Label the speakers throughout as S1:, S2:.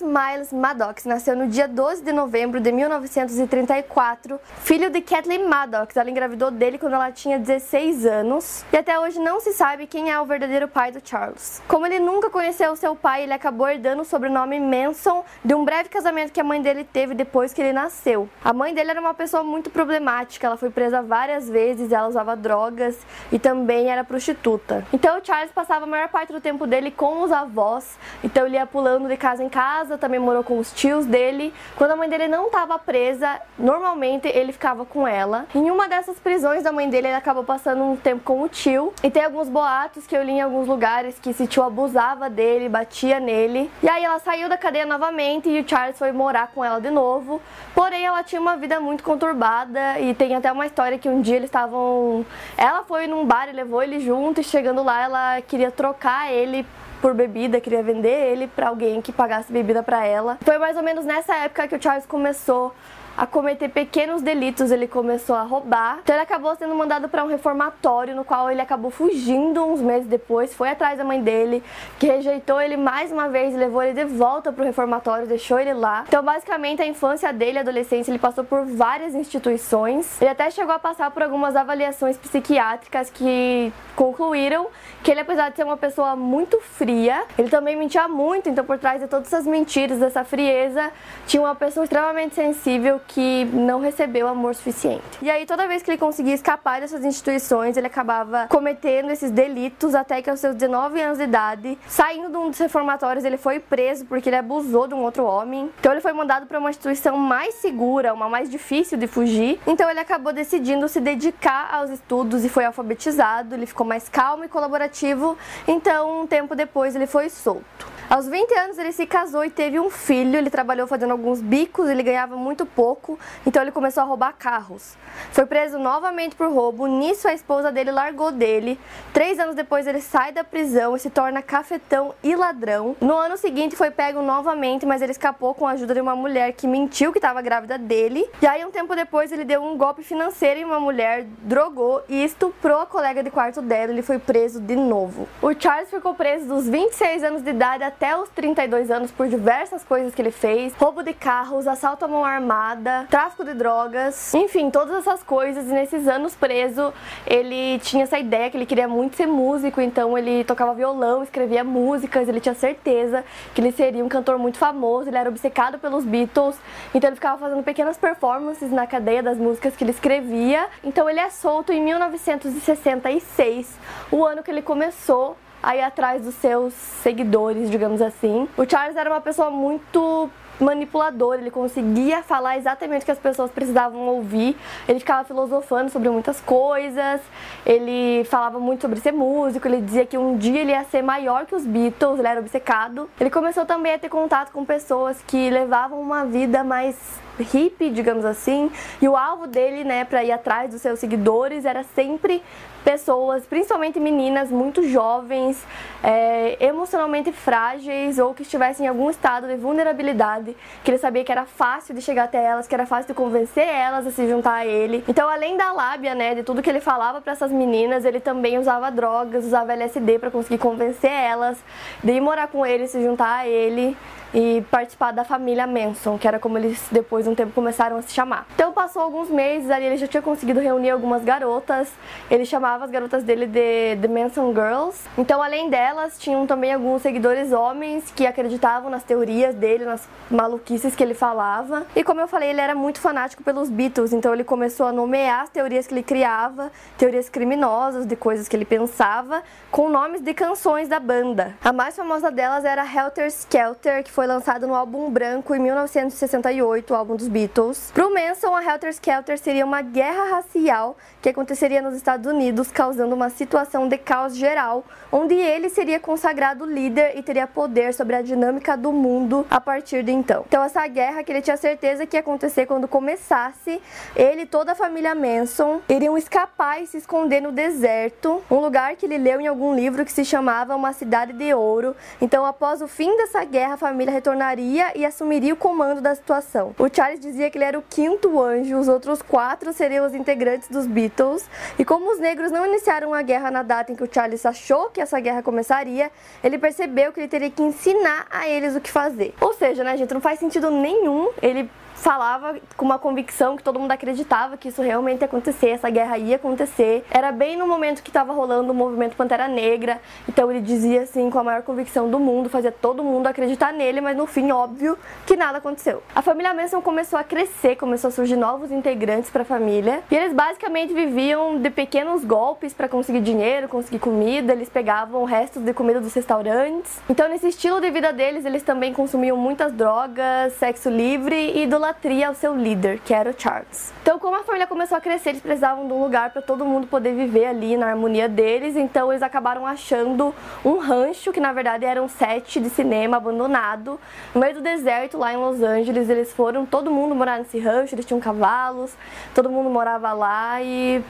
S1: Miles Maddox nasceu no dia 12 de novembro de 1934, filho de Kathleen Maddox. Ela engravidou dele quando ela tinha 16 anos e até hoje não se sabe quem é o verdadeiro pai do Charles. Como ele nunca conheceu seu pai, ele acabou herdando o sobrenome Manson de um breve casamento que a mãe dele teve depois que ele nasceu. A mãe dele era uma pessoa muito problemática, ela foi presa várias vezes, ela usava drogas e também era prostituta. Então o Charles passava a maior parte do tempo dele com os avós, então ele ia pulando de casa em casa, também morou com os tios dele. Quando a mãe dele não estava presa, normalmente ele ficava com ela. Em uma dessas prisões da mãe dele, ele acabou passando um tempo com o tio. E tem alguns boatos que eu li em alguns lugares que esse tio abusava dele, batia nele. E aí ela saiu da cadeia novamente e o Charles foi morar com ela de novo. Porém, ela tinha uma vida muito conturbada e tem até uma história que um dia eles estavam. Ela foi num bar e levou ele junto e chegando lá ela queria trocar ele por bebida, queria vender ele para alguém que pagasse bebida para ela. Foi mais ou menos nessa época que o Charles começou a cometer pequenos delitos, ele começou a roubar. Então ele acabou sendo mandado para um reformatório, no qual ele acabou fugindo uns meses depois, foi atrás da mãe dele, que rejeitou ele mais uma vez, levou ele de volta para o reformatório, deixou ele lá. Então basicamente a infância dele, a adolescência, ele passou por várias instituições. Ele até chegou a passar por algumas avaliações psiquiátricas que concluíram que ele, apesar de ser uma pessoa muito fria, ele também mentia muito, então por trás de todas essas mentiras, dessa frieza, tinha uma pessoa extremamente sensível que não recebeu amor suficiente. E aí, toda vez que ele conseguia escapar dessas instituições, ele acabava cometendo esses delitos até que aos seus 19 anos de idade, saindo de um dos reformatórios, ele foi preso porque ele abusou de um outro homem. Então, ele foi mandado para uma instituição mais segura, uma mais difícil de fugir. Então, ele acabou decidindo se dedicar aos estudos e foi alfabetizado. Ele ficou mais calmo e colaborativo. Então, um tempo depois, ele foi solto. Aos 20 anos ele se casou e teve um filho. Ele trabalhou fazendo alguns bicos, ele ganhava muito pouco, então ele começou a roubar carros. Foi preso novamente por roubo. Nisso a esposa dele largou dele. Três anos depois ele sai da prisão e se torna cafetão e ladrão. No ano seguinte foi pego novamente, mas ele escapou com a ajuda de uma mulher que mentiu que estava grávida dele. E aí um tempo depois ele deu um golpe financeiro em uma mulher, drogou e estuprou a colega de quarto dela. Ele foi preso de novo. O Charles ficou preso dos 26 anos de idade até os 32 anos por diversas coisas que ele fez: roubo de carros, assalto à mão armada, tráfico de drogas, enfim, todas essas coisas. E nesses anos preso, ele tinha essa ideia que ele queria muito ser músico, então ele tocava violão, escrevia músicas, ele tinha certeza que ele seria um cantor muito famoso, ele era obcecado pelos Beatles, então ele ficava fazendo pequenas performances na cadeia das músicas que ele escrevia. Então ele é solto em 1966, o ano que ele começou aí atrás dos seus seguidores, digamos assim. O Charles era uma pessoa muito manipulador, ele conseguia falar exatamente o que as pessoas precisavam ouvir. Ele ficava filosofando sobre muitas coisas, ele falava muito sobre ser músico, ele dizia que um dia ele ia ser maior que os Beatles, ele era obcecado. Ele começou também a ter contato com pessoas que levavam uma vida mais hippie, digamos assim, e o alvo dele, né, para ir atrás dos seus seguidores era sempre pessoas, principalmente meninas muito jovens, é, emocionalmente frágeis ou que estivessem em algum estado de vulnerabilidade, que ele sabia que era fácil de chegar até elas, que era fácil de convencer elas a se juntar a ele. Então, além da lábia, né, de tudo que ele falava para essas meninas, ele também usava drogas, usava LSD para conseguir convencer elas de ir morar com ele, se juntar a ele e participar da família Manson, que era como eles depois de um tempo começaram a se chamar. Então passou alguns meses, ali ele já tinha conseguido reunir algumas garotas, ele chamava as garotas dele de The Manson Girls. Então além delas, tinham também alguns seguidores homens que acreditavam nas teorias dele, nas maluquices que ele falava. E como eu falei, ele era muito fanático pelos Beatles, então ele começou a nomear as teorias que ele criava, teorias criminosas de coisas que ele pensava, com nomes de canções da banda. A mais famosa delas era Helter Skelter, que foi lançado no álbum branco em 1968, o álbum dos Beatles. Pro Manson, a Helter Skelter seria uma guerra racial que aconteceria nos Estados Unidos, causando uma situação de caos geral, onde ele seria consagrado líder e teria poder sobre a dinâmica do mundo a partir de então. Então essa guerra que ele tinha certeza que ia acontecer quando começasse, ele e toda a família Manson iriam escapar e se esconder no deserto, um lugar que ele leu em algum livro que se chamava Uma Cidade de Ouro. Então após o fim dessa guerra, a família retornaria e assumiria o comando da situação. O Charles dizia que ele era o quinto anjo, os outros quatro seriam os integrantes dos Beatles, e como os negros não iniciaram a guerra na data em que o Charles achou que essa guerra começaria, ele percebeu que ele teria que ensinar a eles o que fazer. Ou seja, né, gente, não faz sentido nenhum ele falava com uma convicção que todo mundo acreditava que isso realmente ia acontecer, essa guerra ia acontecer. Era bem no momento que estava rolando o movimento Pantera Negra, então ele dizia assim com a maior convicção do mundo, fazia todo mundo acreditar nele, mas no fim, óbvio, que nada aconteceu. A família Manson começou a crescer, começou a surgir novos integrantes para a família, e eles basicamente viviam de pequenos golpes para conseguir dinheiro, conseguir comida, eles pegavam restos de comida dos restaurantes. Então, nesse estilo de vida deles, eles também consumiam muitas drogas, sexo livre e idolatria idolatria ao seu líder, que era o Charles. Então, como a família começou a crescer, eles precisavam de um lugar para todo mundo poder viver ali na harmonia deles, então eles acabaram achando um rancho, que na verdade era um set de cinema abandonado, no meio do deserto lá em Los Angeles. Eles foram, todo mundo morar nesse rancho, eles tinham cavalos, todo mundo morava lá e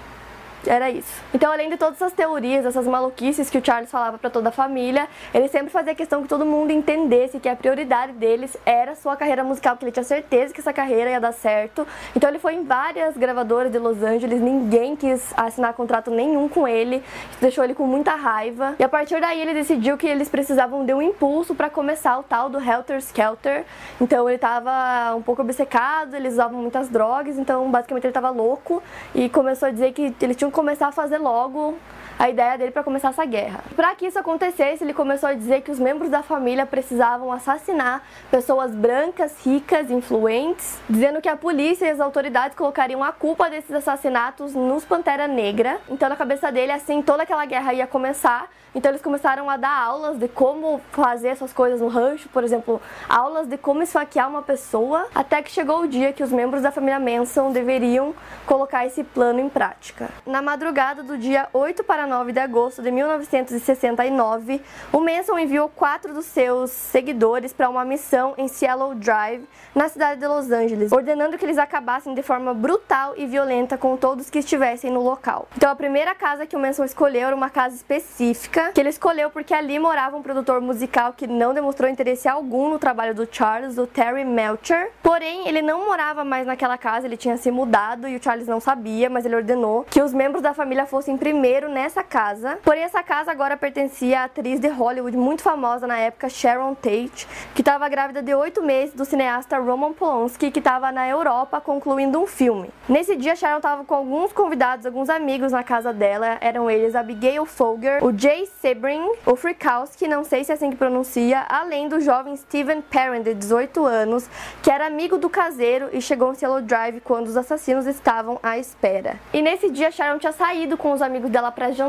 S1: era isso. Então, além de todas essas teorias, essas maluquices que o Charles falava para toda a família, ele sempre fazia questão que todo mundo entendesse que a prioridade deles era sua carreira musical, porque ele tinha certeza que essa carreira ia dar certo. Então, ele foi em várias gravadoras de Los Angeles, ninguém quis assinar contrato nenhum com ele, deixou ele com muita raiva. E a partir daí, ele decidiu que eles precisavam de um impulso para começar o tal do Helter Skelter. Então, ele estava um pouco obcecado, eles usavam muitas drogas, então basicamente ele estava louco e começou a dizer que eles tinham começar a fazer logo a ideia dele para começar essa guerra. Para que isso acontecesse, ele começou a dizer que os membros da família precisavam assassinar pessoas brancas, ricas, influentes, dizendo que a polícia e as autoridades colocariam a culpa desses assassinatos nos Pantera Negra. Então, na cabeça dele, assim, toda aquela guerra ia começar. Então, eles começaram a dar aulas de como fazer essas coisas no rancho, por exemplo, aulas de como esfaquear uma pessoa, até que chegou o dia que os membros da família Manson deveriam colocar esse plano em prática. Na madrugada do dia 8 para 9 de agosto de 1969, o Manson enviou quatro dos seus seguidores para uma missão em Cielo Drive, na cidade de Los Angeles, ordenando que eles acabassem de forma brutal e violenta com todos que estivessem no local. Então, a primeira casa que o Manson escolheu era uma casa específica, que ele escolheu porque ali morava um produtor musical que não demonstrou interesse algum no trabalho do Charles, o Terry Melcher. Porém, ele não morava mais naquela casa, ele tinha se mudado e o Charles não sabia, mas ele ordenou que os membros da família fossem primeiro nessa casa. Porém, essa casa agora pertencia à atriz de Hollywood muito famosa na época, Sharon Tate, que estava grávida de oito meses do cineasta Roman Polanski, que estava na Europa concluindo um filme. Nesse dia, Sharon estava com alguns convidados, alguns amigos na casa dela. Eram eles Abigail Folger, o Jay Sebring, o Frikowski, não sei se é assim que pronuncia, além do jovem Steven Perrin, de 18 anos, que era amigo do caseiro e chegou em Cielo Drive quando os assassinos estavam à espera. E nesse dia, Sharon tinha saído com os amigos dela para jantar.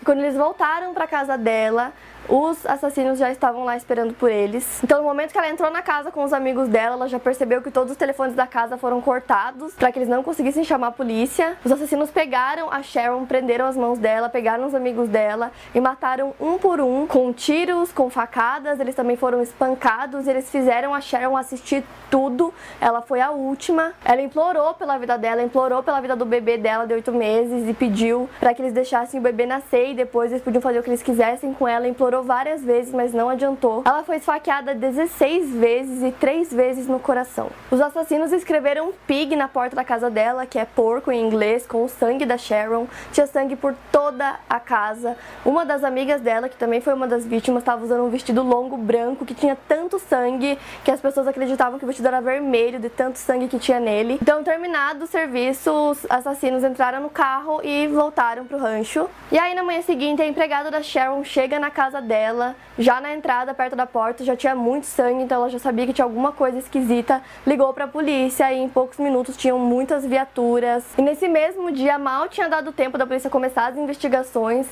S1: E quando eles voltaram para casa dela, os assassinos já estavam lá esperando por eles. Então, no momento que ela entrou na casa com os amigos dela, ela já percebeu que todos os telefones da casa foram cortados para que eles não conseguissem chamar a polícia. Os assassinos pegaram a Sharon, prenderam as mãos dela, pegaram os amigos dela e mataram um por um com tiros, com facadas. Eles também foram espancados. Eles fizeram a Sharon assistir tudo. Ela foi a última. Ela implorou pela vida dela, implorou pela vida do bebê dela de oito meses e pediu para que eles deixassem o bebê nascer e depois eles podiam fazer o que eles quisessem com ela, implorou várias vezes, mas não adiantou. Ela foi esfaqueada 16 vezes e 3 vezes no coração. Os assassinos escreveram pig na porta da casa dela, que é porco em inglês, com o sangue da Sharon. Tinha sangue por toda a casa. Uma das amigas dela, que também foi uma das vítimas, estava usando um vestido longo branco que tinha tanto sangue que as pessoas acreditavam que o vestido era vermelho de tanto sangue que tinha nele. Então, terminado o serviço, os assassinos entraram no carro e voltaram pro rancho. E aí, na manhã seguinte, a empregada da Sharon chega na casa dela, já na entrada, perto da porta, já tinha muito sangue, então ela já sabia que tinha alguma coisa esquisita, ligou pra polícia e em poucos minutos tinham muitas viaturas. E nesse mesmo dia, mal tinha dado tempo da polícia começar as investigações,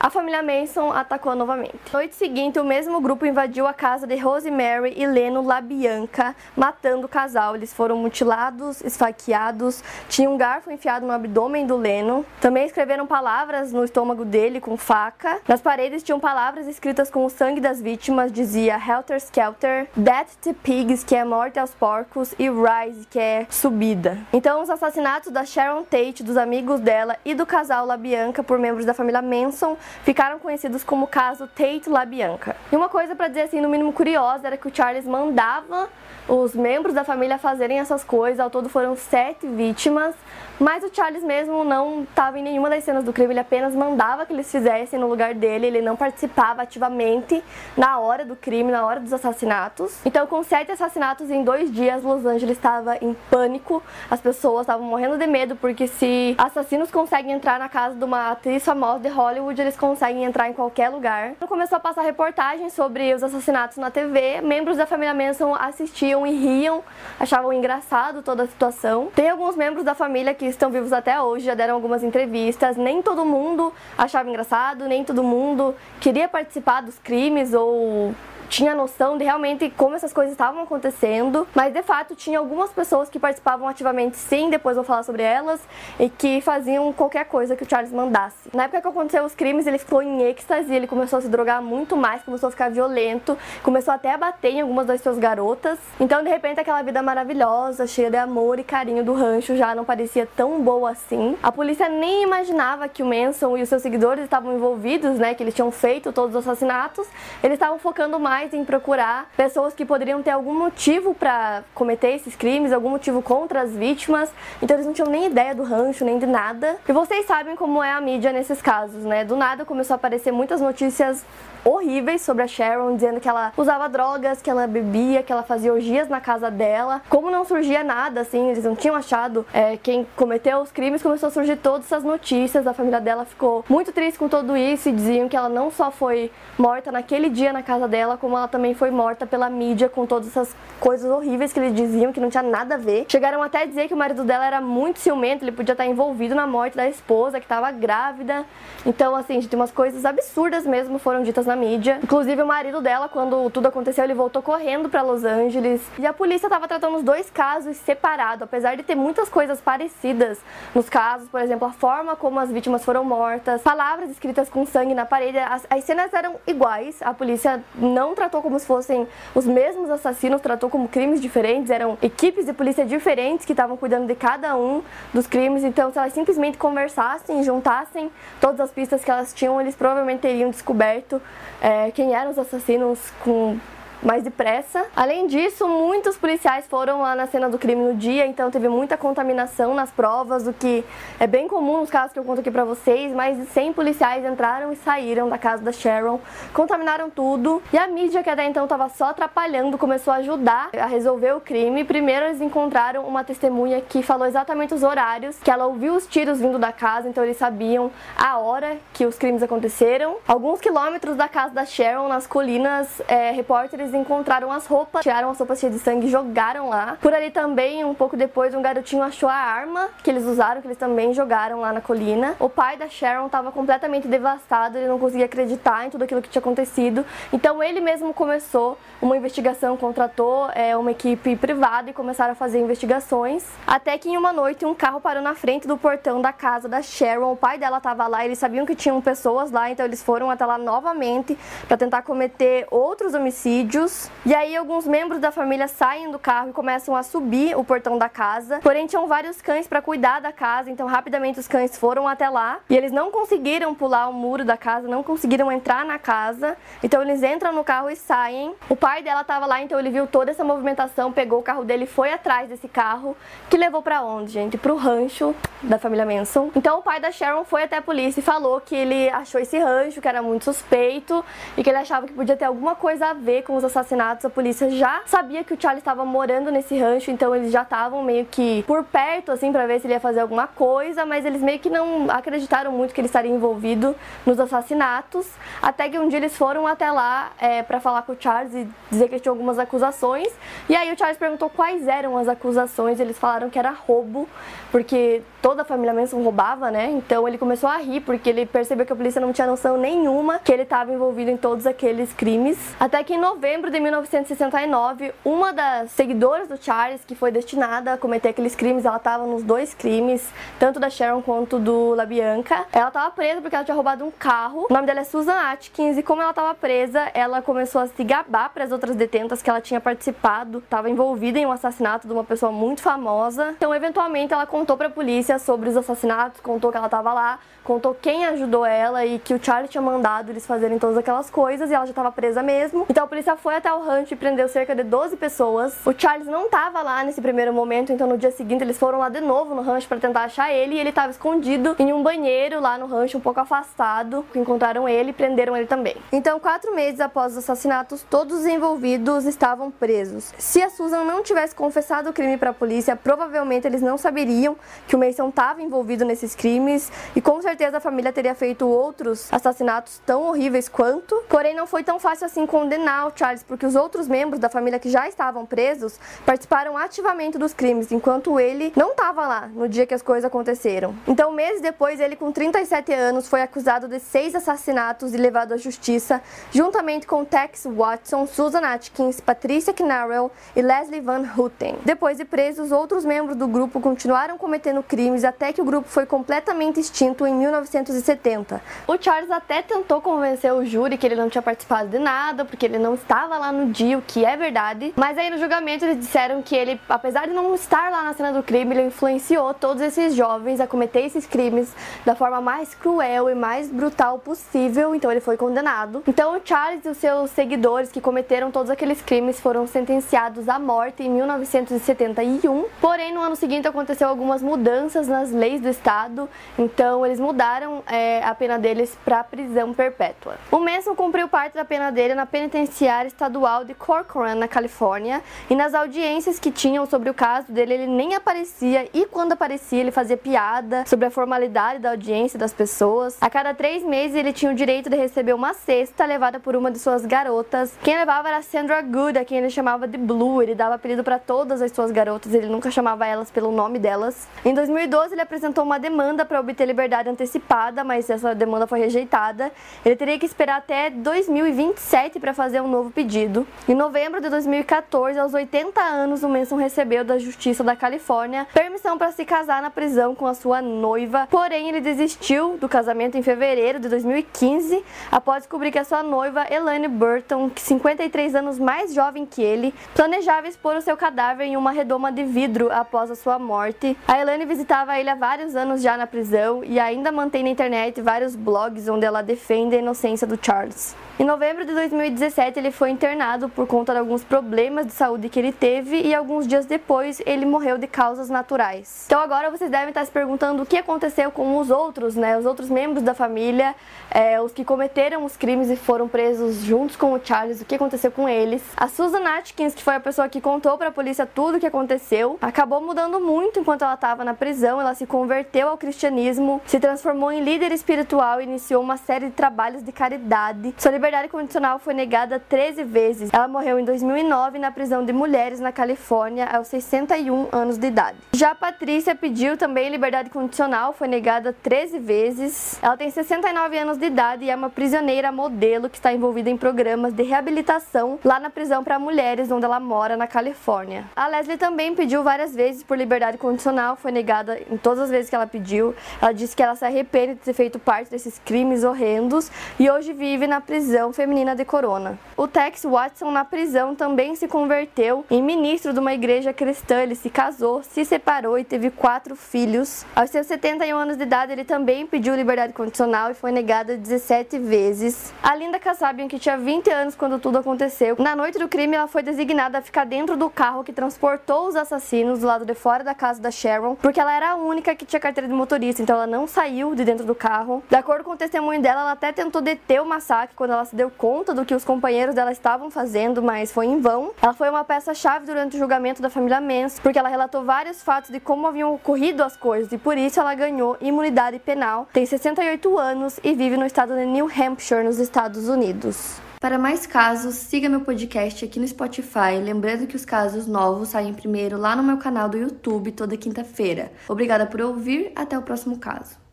S1: a família Manson atacou novamente. Na noite seguinte, o mesmo grupo invadiu a casa de Rosemary e Leno LaBianca, matando o casal. Eles foram mutilados, esfaqueados, tinha um garfo enfiado no abdômen do Leno. Também escreveram palavras no estômago dele com faca. Nas paredes tinham palavras escritas com o sangue das vítimas, dizia Helter Skelter, Death to Pigs, que é morte aos porcos, e Rise, que é subida. Então, os assassinatos da Sharon Tate, dos amigos dela e do casal LaBianca por membros da família Manson ficaram conhecidos como caso Tate LaBianca. E uma coisa para dizer assim, no mínimo curiosa, era que o Charles mandava os membros da família fazerem essas coisas. Ao todo foram sete vítimas, mas o Charles mesmo não estava em nenhuma das cenas do crime, ele apenas mandava que eles fizessem no lugar dele, ele não participava ativamente na hora do crime, na hora dos assassinatos. Então, com sete assassinatos em dois dias, Los Angeles estava em pânico, as pessoas estavam morrendo de medo, porque se assassinos conseguem entrar na casa de uma atriz famosa de Hollywood, eles conseguem entrar em qualquer lugar. Começou a passar reportagens sobre os assassinatos na TV, membros da família Manson assistiam e riam, achavam engraçado toda a situação. Tem alguns membros da família que estão vivos até hoje, já deram algumas entrevistas. Nem todo mundo achava engraçado, nem todo mundo queria participar dos crimes ou tinha noção de realmente como essas coisas estavam acontecendo, mas de fato tinha algumas pessoas que participavam ativamente sim, depois vou falar sobre elas, e que faziam qualquer coisa que o Charles mandasse. Na época que aconteceu os crimes, ele ficou em êxtase, ele começou a se drogar muito mais, começou a ficar violento, começou até a bater em algumas das suas garotas. Então, de repente, aquela vida maravilhosa, cheia de amor e carinho do rancho já não parecia tão boa assim. A polícia nem imaginava que o Manson e os seus seguidores estavam envolvidos, né, que eles tinham feito todos os assassinatos. Eles estavam focando mais mais em procurar pessoas que poderiam ter algum motivo para cometer esses crimes, algum motivo contra as vítimas. Então eles não tinham nem ideia do rancho, nem de nada. E vocês sabem como é a mídia nesses casos, né? Do nada começou a aparecer muitas notícias horríveis sobre a Sharon, dizendo que ela usava drogas, que ela bebia, que ela fazia orgias na casa dela. Como não surgia nada, assim, eles não tinham achado é, quem cometeu os crimes, começou a surgir todas essas notícias. A família dela ficou muito triste com tudo isso e diziam que ela não só foi morta naquele dia na casa dela, como ela também foi morta pela mídia com todas essas coisas horríveis que eles diziam que não tinha nada a ver. Chegaram até a dizer que o marido dela era muito ciumento, ele podia estar envolvido na morte da esposa, que estava grávida. Então, assim, tem umas coisas absurdas mesmo foram ditas na mídia. Inclusive, o marido dela, quando tudo aconteceu, ele voltou correndo para Los Angeles. E a polícia estava tratando os dois casos separados, apesar de ter muitas coisas parecidas nos casos, por exemplo, a forma como as vítimas foram mortas, palavras escritas com sangue na parede, as, as cenas eram iguais. A polícia não tratou como se fossem os mesmos assassinos, tratou como crimes diferentes, eram equipes de polícia diferentes que estavam cuidando de cada um dos crimes. Então, se elas simplesmente conversassem e juntassem todas as pistas que elas tinham, eles provavelmente teriam descoberto é, quem eram os assassinos com mais depressa. Além disso, muitos policiais foram lá na cena do crime no dia, então teve muita contaminação nas provas, o que é bem comum nos casos que eu conto aqui pra vocês. Mais de 100 policiais entraram e saíram da casa da Sharon, contaminaram tudo. E a mídia, que até então estava só atrapalhando, começou a ajudar a resolver o crime. Primeiro, eles encontraram uma testemunha que falou exatamente os horários, que ela ouviu os tiros vindo da casa, então eles sabiam a hora que os crimes aconteceram. Alguns quilômetros da casa da Sharon, nas colinas, é, repórteres eles encontraram as roupas, tiraram as roupas cheias de sangue e jogaram lá. Por ali também, um pouco depois, um garotinho achou a arma que eles usaram, que eles também jogaram lá na colina. O pai da Sharon estava completamente devastado, ele não conseguia acreditar em tudo aquilo que tinha acontecido. Então ele mesmo começou uma investigação, contratou é, uma equipe privada e começaram a fazer investigações. Até que em uma noite um carro parou na frente do portão da casa da Sharon. O pai dela estava lá, eles sabiam que tinham pessoas lá, então eles foram até lá novamente para tentar cometer outros homicídios vídeos. E aí alguns membros da família saem do carro e começam a subir o portão da casa. Porém tinham vários cães para cuidar da casa, então rapidamente os cães foram até lá e eles não conseguiram pular o muro da casa, não conseguiram entrar na casa. Então eles entram no carro e saem. O pai dela estava lá, então ele viu toda essa movimentação, pegou o carro dele, foi atrás desse carro, que levou para onde, gente? Pro rancho da família Manson. Então o pai da Sharon foi até a polícia e falou que ele achou esse rancho, que era muito suspeito e que ele achava que podia ter alguma coisa a ver com os assassinatos. A polícia já sabia que o Charlie estava morando nesse rancho, então eles já estavam meio que por perto, assim, para ver se ele ia fazer alguma coisa, mas eles meio que não acreditaram muito que ele estaria envolvido nos assassinatos. Até que um dia eles foram até lá é, para falar com o Charles e dizer que ele tinha algumas acusações. E aí o Charles perguntou quais eram as acusações. Eles falaram que era roubo, porque toda a família Manson roubava, né? Então ele começou a rir porque ele percebeu que a polícia não tinha noção nenhuma que ele estava envolvido em todos aqueles crimes. Até que em novembro de 1969, uma das seguidoras do Charles, que foi destinada a cometer aqueles crimes, ela estava nos dois crimes, tanto da Sharon quanto do La Bianca. Ela estava presa porque ela tinha roubado um carro. O nome dela é Susan Atkins e como ela estava presa, ela começou a se gabar para as outras detentas que ela tinha participado, estava envolvida em um assassinato de uma pessoa muito famosa. Então, eventualmente, ela contou para a polícia sobre os assassinatos, contou que ela estava lá, contou quem ajudou ela e que o Charlie tinha mandado eles fazerem todas aquelas coisas e ela já estava presa mesmo. Então a polícia foi até o rancho e prendeu cerca de 12 pessoas. O Charles não estava lá nesse primeiro momento, então no dia seguinte eles foram lá de novo no rancho para tentar achar ele e ele estava escondido em um banheiro lá no rancho, um pouco afastado. Encontraram ele e prenderam ele também. Então, quatro meses após os assassinatos, todos os envolvidos estavam presos. Se a Susan não tivesse confessado o crime para a polícia, provavelmente eles não saberiam que o Mason estava envolvido nesses crimes e com certeza a família teria feito outros assassinatos tão horríveis quanto. Porém, não foi tão fácil assim condenar o Charles, porque os outros membros da família que já estavam presos participaram ativamente dos crimes, enquanto ele não estava lá no dia que as coisas aconteceram. Então, meses depois, ele com 37 anos foi acusado de seis assassinatos e levado à justiça, juntamente com Tex Watson, Susan Atkins, Patricia Knarrell e Leslie Van Houten. Depois de presos, outros membros do grupo continuaram cometendo crimes até que o grupo foi completamente extinto em 1970. O Charles até tentou convencer o júri que ele não tinha participado de nada, porque ele não estava lá no dia, o que é verdade. Mas aí no julgamento eles disseram que ele, apesar de não estar lá na cena do crime, ele influenciou todos esses jovens a cometer esses crimes da forma mais cruel e mais brutal possível, então ele foi condenado. Então o Charles e os seus seguidores que cometeram todos aqueles crimes foram sentenciados à morte em 1971. Porém, no ano seguinte aconteceu algumas mudanças nas leis do estado, então eles mudaram é, a pena deles para prisão perpétua. O Manson cumpriu parte da pena dele na penitenciária estadual de Corcoran, na Califórnia, e nas audiências que tinham sobre o caso dele, ele nem aparecia e quando aparecia ele fazia piada sobre a formalidade da audiência das pessoas. A cada três meses ele tinha o direito de receber uma cesta levada por uma de suas garotas. Quem levava era Sandra Good, a quem ele chamava de Blue. Ele dava apelido para todas as suas garotas, ele nunca chamava elas pelo nome delas. Em 2012 ele apresentou uma demanda para obter liberdade antecipada, mas essa demanda foi rejeitada. Ele teria que esperar até 2027 para fazer um novo pedido. Em novembro de 2014, aos 80 anos, o Manson recebeu da Justiça da Califórnia permissão para se casar na prisão com a sua noiva. Porém, ele desistiu do casamento em fevereiro de 2015 após descobrir que a sua noiva, Elaine Burton, que 53 anos mais jovem que ele, planejava expor o seu cadáver em uma redoma de vidro após a sua morte. A Elaine visitava ele há vários anos já na prisão e ainda mantém na internet vários blogs onde ela defende a inocência do Charles. Em novembro de 2017, ele foi internado por conta de alguns problemas de saúde que ele teve e alguns dias depois ele morreu de causas naturais. Então agora vocês devem estar se perguntando o que aconteceu com os outros, né? Os outros membros da família, é, os que cometeram os crimes e foram presos juntos com o Charles, o que aconteceu com eles. A Susan Atkins, que foi a pessoa que contou para a polícia tudo o que aconteceu, acabou mudando muito enquanto ela estava na prisão. Ela se converteu ao cristianismo, se transformou em líder espiritual e iniciou uma série de trabalhos de caridade. Sua liberdade condicional foi negada 13 vezes. Ela morreu em 2009 na prisão de mulheres na Califórnia aos 61 anos de idade. Já Patrícia pediu também liberdade condicional, foi negada 13 vezes. Ela tem 69 anos de idade e é uma prisioneira modelo que está envolvida em programas de reabilitação lá na prisão para mulheres onde ela mora na Califórnia. A Leslie também pediu várias vezes por liberdade condicional, foi negada em todas as vezes que ela pediu. Ela disse que ela se arrepende de ter feito parte desses crimes horrendos e hoje vive na prisão feminina de Corona. O Tex Watson, na prisão, também se converteu em ministro de uma igreja cristã. Ele se casou, se separou e teve quatro filhos. Aos seus 71 anos de idade, ele também pediu liberdade condicional e foi negada 17 vezes. A Linda Kasabian, que tinha 20 anos quando tudo aconteceu, na noite do crime ela foi designada a ficar dentro do carro que transportou os assassinos do lado de fora da casa da Sharon, porque ela era a única que tinha carteira de motorista, então ela não saiu de dentro do carro. De acordo com o testemunho dela, ela até tentou deter o massacre quando ela se deu conta do que os companheiros dela estavam fazendo, mas foi em vão. Ela foi uma peça-chave durante o julgamento da família Mans, porque ela relatou vários fatos de como haviam ocorrido as coisas e por isso ela ganhou imunidade penal. Tem 68 anos e vive no estado de New Hampshire, nos Estados Unidos. Para mais casos, siga meu podcast aqui no Spotify. Lembrando que os casos novos saem primeiro lá no meu canal do YouTube toda quinta-feira. Obrigada por ouvir, até o próximo caso.